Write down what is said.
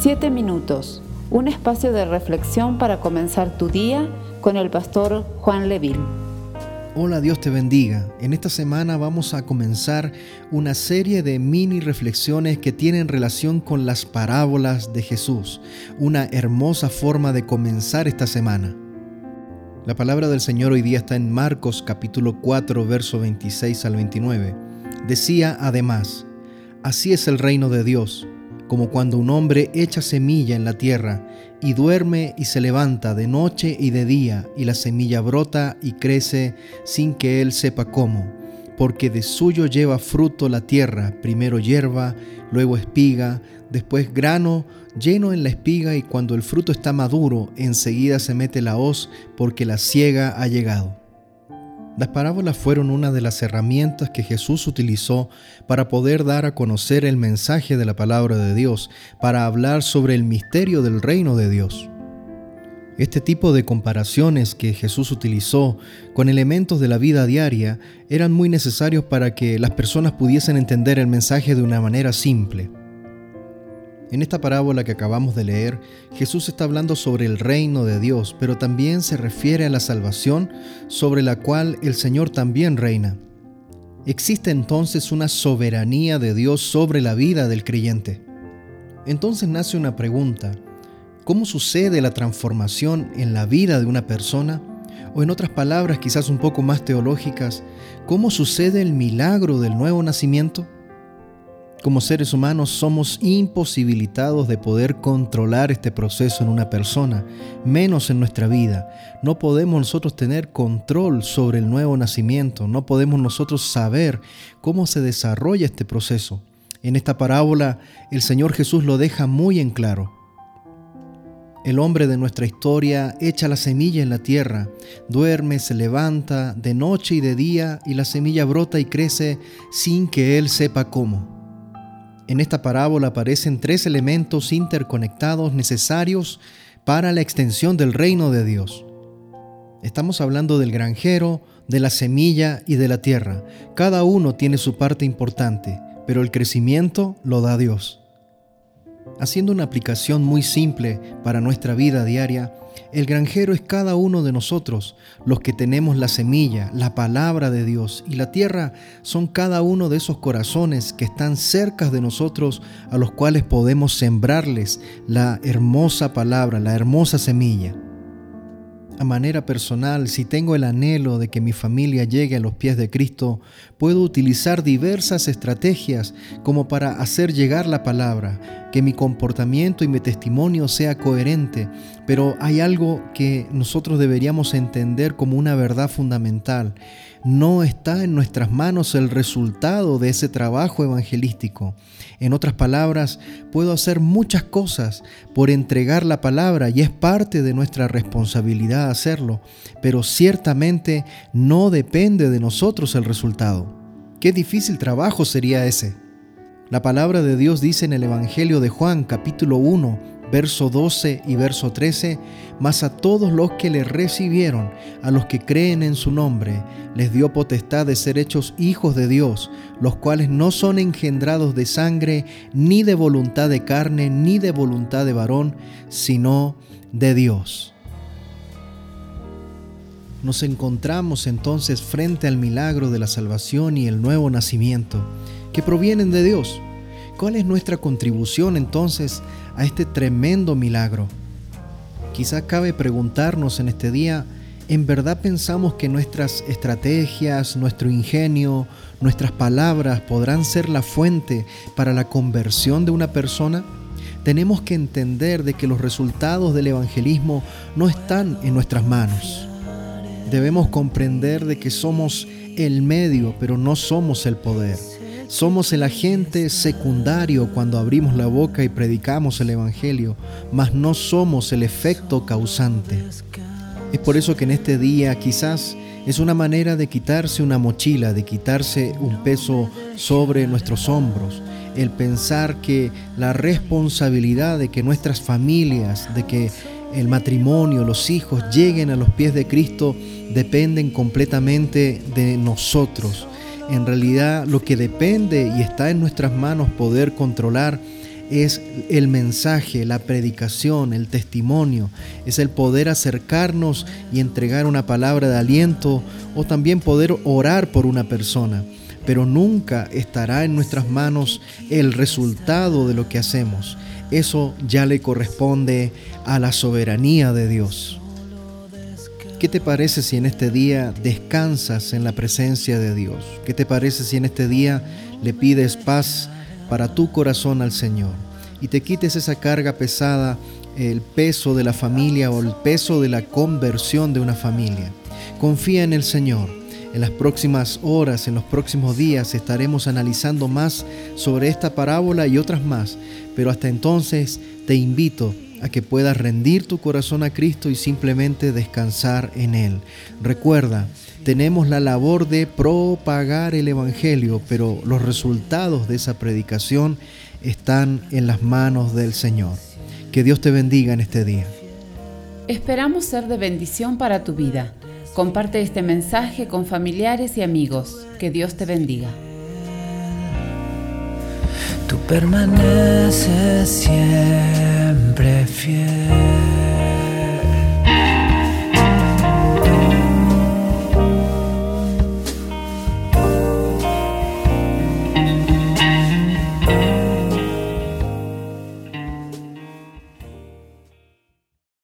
Siete minutos, un espacio de reflexión para comenzar tu día con el pastor Juan Leville. Hola, Dios te bendiga. En esta semana vamos a comenzar una serie de mini reflexiones que tienen relación con las parábolas de Jesús, una hermosa forma de comenzar esta semana. La palabra del Señor hoy día está en Marcos capítulo 4, verso 26 al 29. Decía además, así es el reino de Dios como cuando un hombre echa semilla en la tierra y duerme y se levanta de noche y de día y la semilla brota y crece sin que él sepa cómo, porque de suyo lleva fruto la tierra, primero hierba, luego espiga, después grano lleno en la espiga y cuando el fruto está maduro enseguida se mete la hoz porque la ciega ha llegado. Las parábolas fueron una de las herramientas que Jesús utilizó para poder dar a conocer el mensaje de la palabra de Dios, para hablar sobre el misterio del reino de Dios. Este tipo de comparaciones que Jesús utilizó con elementos de la vida diaria eran muy necesarios para que las personas pudiesen entender el mensaje de una manera simple. En esta parábola que acabamos de leer, Jesús está hablando sobre el reino de Dios, pero también se refiere a la salvación sobre la cual el Señor también reina. Existe entonces una soberanía de Dios sobre la vida del creyente. Entonces nace una pregunta, ¿cómo sucede la transformación en la vida de una persona? O en otras palabras quizás un poco más teológicas, ¿cómo sucede el milagro del nuevo nacimiento? Como seres humanos somos imposibilitados de poder controlar este proceso en una persona, menos en nuestra vida. No podemos nosotros tener control sobre el nuevo nacimiento, no podemos nosotros saber cómo se desarrolla este proceso. En esta parábola el Señor Jesús lo deja muy en claro. El hombre de nuestra historia echa la semilla en la tierra, duerme, se levanta de noche y de día y la semilla brota y crece sin que él sepa cómo. En esta parábola aparecen tres elementos interconectados necesarios para la extensión del reino de Dios. Estamos hablando del granjero, de la semilla y de la tierra. Cada uno tiene su parte importante, pero el crecimiento lo da Dios. Haciendo una aplicación muy simple para nuestra vida diaria, el granjero es cada uno de nosotros, los que tenemos la semilla, la palabra de Dios, y la tierra son cada uno de esos corazones que están cerca de nosotros, a los cuales podemos sembrarles la hermosa palabra, la hermosa semilla. A manera personal, si tengo el anhelo de que mi familia llegue a los pies de Cristo, puedo utilizar diversas estrategias como para hacer llegar la palabra, que mi comportamiento y mi testimonio sea coherente, pero hay algo que nosotros deberíamos entender como una verdad fundamental. No está en nuestras manos el resultado de ese trabajo evangelístico. En otras palabras, puedo hacer muchas cosas por entregar la palabra y es parte de nuestra responsabilidad hacerlo, pero ciertamente no depende de nosotros el resultado. Qué difícil trabajo sería ese. La palabra de Dios dice en el Evangelio de Juan capítulo 1, verso 12 y verso 13, mas a todos los que le recibieron, a los que creen en su nombre, les dio potestad de ser hechos hijos de Dios, los cuales no son engendrados de sangre, ni de voluntad de carne, ni de voluntad de varón, sino de Dios. Nos encontramos entonces frente al milagro de la salvación y el nuevo nacimiento, que provienen de Dios. ¿Cuál es nuestra contribución entonces a este tremendo milagro? Quizá cabe preguntarnos en este día, ¿en verdad pensamos que nuestras estrategias, nuestro ingenio, nuestras palabras podrán ser la fuente para la conversión de una persona? Tenemos que entender de que los resultados del evangelismo no están en nuestras manos. Debemos comprender de que somos el medio, pero no somos el poder. Somos el agente secundario cuando abrimos la boca y predicamos el Evangelio, mas no somos el efecto causante. Es por eso que en este día quizás es una manera de quitarse una mochila, de quitarse un peso sobre nuestros hombros, el pensar que la responsabilidad de que nuestras familias, de que el matrimonio, los hijos lleguen a los pies de Cristo dependen completamente de nosotros en realidad lo que depende y está en nuestras manos poder controlar es el mensaje, la predicación, el testimonio, es el poder acercarnos y entregar una palabra de aliento o también poder orar por una persona. Pero nunca estará en nuestras manos el resultado de lo que hacemos. Eso ya le corresponde a la soberanía de Dios. ¿Qué te parece si en este día descansas en la presencia de Dios? ¿Qué te parece si en este día le pides paz para tu corazón al Señor y te quites esa carga pesada, el peso de la familia o el peso de la conversión de una familia? Confía en el Señor. En las próximas horas, en los próximos días estaremos analizando más sobre esta parábola y otras más, pero hasta entonces te invito a que puedas rendir tu corazón a Cristo y simplemente descansar en Él. Recuerda, tenemos la labor de propagar el Evangelio, pero los resultados de esa predicación están en las manos del Señor. Que Dios te bendiga en este día. Esperamos ser de bendición para tu vida. Comparte este mensaje con familiares y amigos. Que Dios te bendiga. Tú permaneces prefiero.